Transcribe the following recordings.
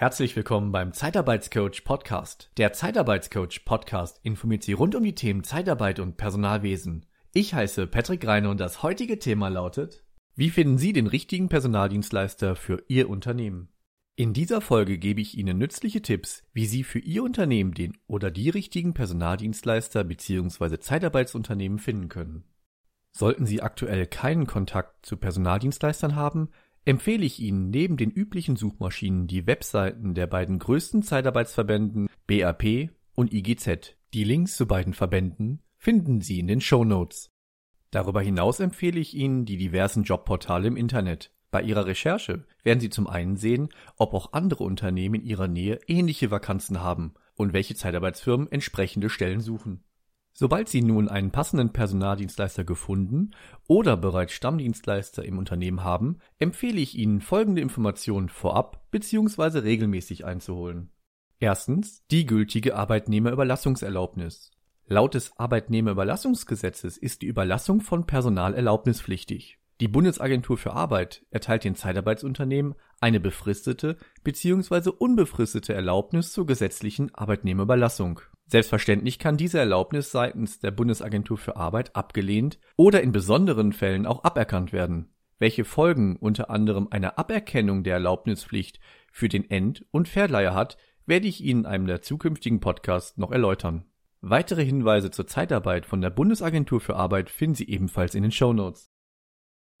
Herzlich willkommen beim Zeitarbeitscoach Podcast. Der Zeitarbeitscoach Podcast informiert Sie rund um die Themen Zeitarbeit und Personalwesen. Ich heiße Patrick Reine und das heutige Thema lautet, wie finden Sie den richtigen Personaldienstleister für Ihr Unternehmen? In dieser Folge gebe ich Ihnen nützliche Tipps, wie Sie für Ihr Unternehmen den oder die richtigen Personaldienstleister bzw. Zeitarbeitsunternehmen finden können. Sollten Sie aktuell keinen Kontakt zu Personaldienstleistern haben, empfehle ich Ihnen neben den üblichen Suchmaschinen die Webseiten der beiden größten Zeitarbeitsverbänden BAP und IGZ. Die Links zu beiden Verbänden finden Sie in den Show Notes. Darüber hinaus empfehle ich Ihnen die diversen Jobportale im Internet. Bei Ihrer Recherche werden Sie zum einen sehen, ob auch andere Unternehmen in Ihrer Nähe ähnliche Vakanzen haben und welche Zeitarbeitsfirmen entsprechende Stellen suchen. Sobald Sie nun einen passenden Personaldienstleister gefunden oder bereits Stammdienstleister im Unternehmen haben, empfehle ich Ihnen folgende Informationen vorab bzw. regelmäßig einzuholen. Erstens die gültige Arbeitnehmerüberlassungserlaubnis. Laut des Arbeitnehmerüberlassungsgesetzes ist die Überlassung von Personal erlaubnispflichtig. Die Bundesagentur für Arbeit erteilt den Zeitarbeitsunternehmen eine befristete bzw. unbefristete Erlaubnis zur gesetzlichen Arbeitnehmerüberlassung Selbstverständlich kann diese Erlaubnis seitens der Bundesagentur für Arbeit abgelehnt oder in besonderen Fällen auch aberkannt werden. Welche Folgen unter anderem eine Aberkennung der Erlaubnispflicht für den End- und Verleiher hat, werde ich Ihnen in einem der zukünftigen Podcasts noch erläutern. Weitere Hinweise zur Zeitarbeit von der Bundesagentur für Arbeit finden Sie ebenfalls in den Show Notes.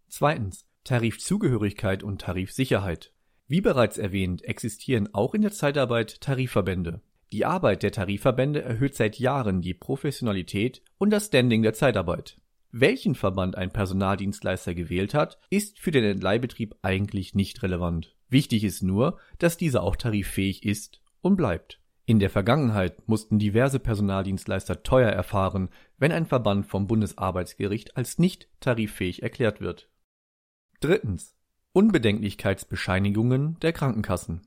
Zweitens. Tarifzugehörigkeit und Tarifsicherheit. Wie bereits erwähnt, existieren auch in der Zeitarbeit Tarifverbände. Die Arbeit der Tarifverbände erhöht seit Jahren die Professionalität und das Standing der Zeitarbeit. Welchen Verband ein Personaldienstleister gewählt hat, ist für den Entleihbetrieb eigentlich nicht relevant. Wichtig ist nur, dass dieser auch tariffähig ist und bleibt. In der Vergangenheit mussten diverse Personaldienstleister teuer erfahren, wenn ein Verband vom Bundesarbeitsgericht als nicht tariffähig erklärt wird. Drittens. Unbedenklichkeitsbescheinigungen der Krankenkassen.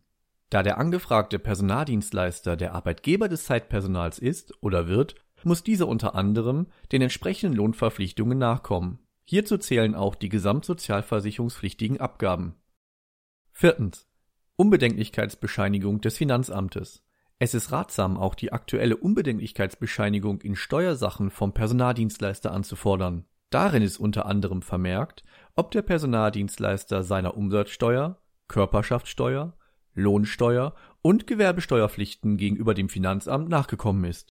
Da der angefragte Personaldienstleister der Arbeitgeber des Zeitpersonals ist oder wird, muss dieser unter anderem den entsprechenden Lohnverpflichtungen nachkommen. Hierzu zählen auch die gesamtsozialversicherungspflichtigen Abgaben. Viertens. Unbedenklichkeitsbescheinigung des Finanzamtes. Es ist ratsam, auch die aktuelle Unbedenklichkeitsbescheinigung in Steuersachen vom Personaldienstleister anzufordern. Darin ist unter anderem vermerkt, ob der Personaldienstleister seiner Umsatzsteuer, Körperschaftssteuer Lohnsteuer und Gewerbesteuerpflichten gegenüber dem Finanzamt nachgekommen ist.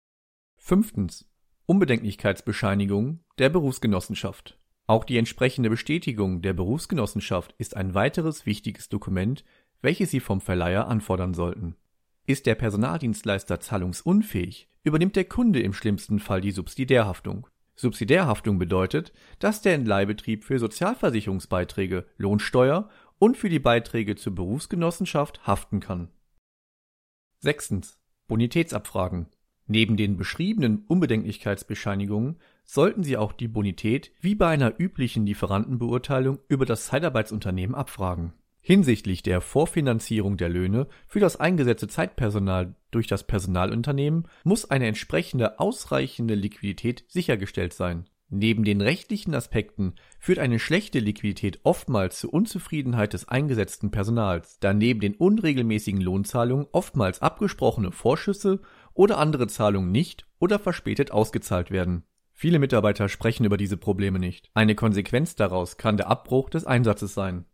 Fünftens. Unbedenklichkeitsbescheinigung der Berufsgenossenschaft. Auch die entsprechende Bestätigung der Berufsgenossenschaft ist ein weiteres wichtiges Dokument, welches Sie vom Verleiher anfordern sollten. Ist der Personaldienstleister zahlungsunfähig, übernimmt der Kunde im schlimmsten Fall die Subsidiärhaftung. Subsidiärhaftung bedeutet, dass der Entleihbetrieb für Sozialversicherungsbeiträge, Lohnsteuer und für die Beiträge zur Berufsgenossenschaft haften kann. Sechstens. Bonitätsabfragen. Neben den beschriebenen Unbedenklichkeitsbescheinigungen sollten Sie auch die Bonität wie bei einer üblichen Lieferantenbeurteilung über das Zeitarbeitsunternehmen abfragen. Hinsichtlich der Vorfinanzierung der Löhne für das eingesetzte Zeitpersonal durch das Personalunternehmen muss eine entsprechende ausreichende Liquidität sichergestellt sein Neben den rechtlichen Aspekten führt eine schlechte Liquidität oftmals zur Unzufriedenheit des eingesetzten Personals, da neben den unregelmäßigen Lohnzahlungen oftmals abgesprochene Vorschüsse oder andere Zahlungen nicht oder verspätet ausgezahlt werden. Viele Mitarbeiter sprechen über diese Probleme nicht. Eine Konsequenz daraus kann der Abbruch des Einsatzes sein.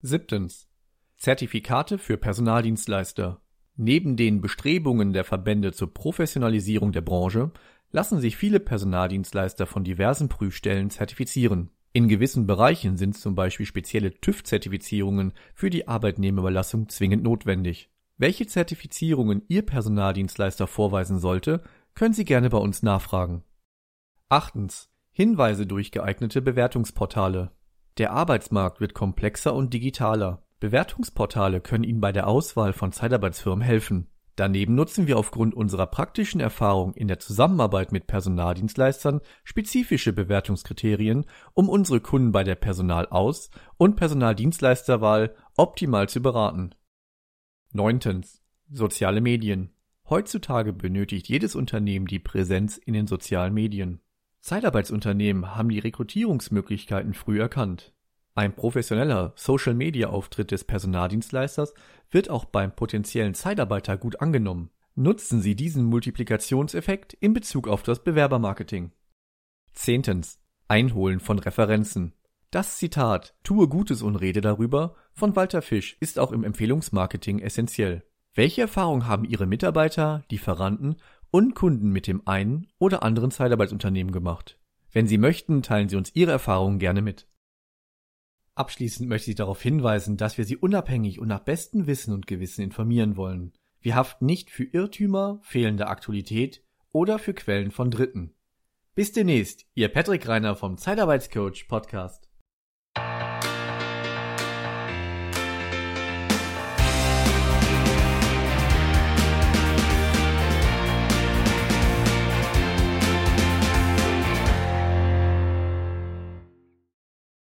Siebtens. Zertifikate für Personaldienstleister. Neben den Bestrebungen der Verbände zur Professionalisierung der Branche lassen sich viele Personaldienstleister von diversen Prüfstellen zertifizieren. In gewissen Bereichen sind zum Beispiel spezielle TÜV-Zertifizierungen für die Arbeitnehmerüberlassung zwingend notwendig. Welche Zertifizierungen Ihr Personaldienstleister vorweisen sollte, können Sie gerne bei uns nachfragen. Achtens. Hinweise durch geeignete Bewertungsportale. Der Arbeitsmarkt wird komplexer und digitaler. Bewertungsportale können Ihnen bei der Auswahl von Zeitarbeitsfirmen helfen. Daneben nutzen wir aufgrund unserer praktischen Erfahrung in der Zusammenarbeit mit Personaldienstleistern spezifische Bewertungskriterien, um unsere Kunden bei der Personalaus- und Personaldienstleisterwahl optimal zu beraten. Neuntens. Soziale Medien. Heutzutage benötigt jedes Unternehmen die Präsenz in den sozialen Medien. Zeitarbeitsunternehmen haben die Rekrutierungsmöglichkeiten früh erkannt. Ein professioneller Social-Media-Auftritt des Personaldienstleisters wird auch beim potenziellen Zeitarbeiter gut angenommen. Nutzen Sie diesen Multiplikationseffekt in Bezug auf das Bewerbermarketing. Zehntens. Einholen von Referenzen. Das Zitat Tue Gutes und rede darüber von Walter Fisch ist auch im Empfehlungsmarketing essentiell. Welche Erfahrungen haben Ihre Mitarbeiter, Lieferanten und Kunden mit dem einen oder anderen Zeitarbeitsunternehmen gemacht? Wenn Sie möchten, teilen Sie uns Ihre Erfahrungen gerne mit. Abschließend möchte ich darauf hinweisen, dass wir Sie unabhängig und nach bestem Wissen und Gewissen informieren wollen. Wir haften nicht für Irrtümer, fehlende Aktualität oder für Quellen von Dritten. Bis demnächst, Ihr Patrick Reiner vom Zeitarbeitscoach Podcast.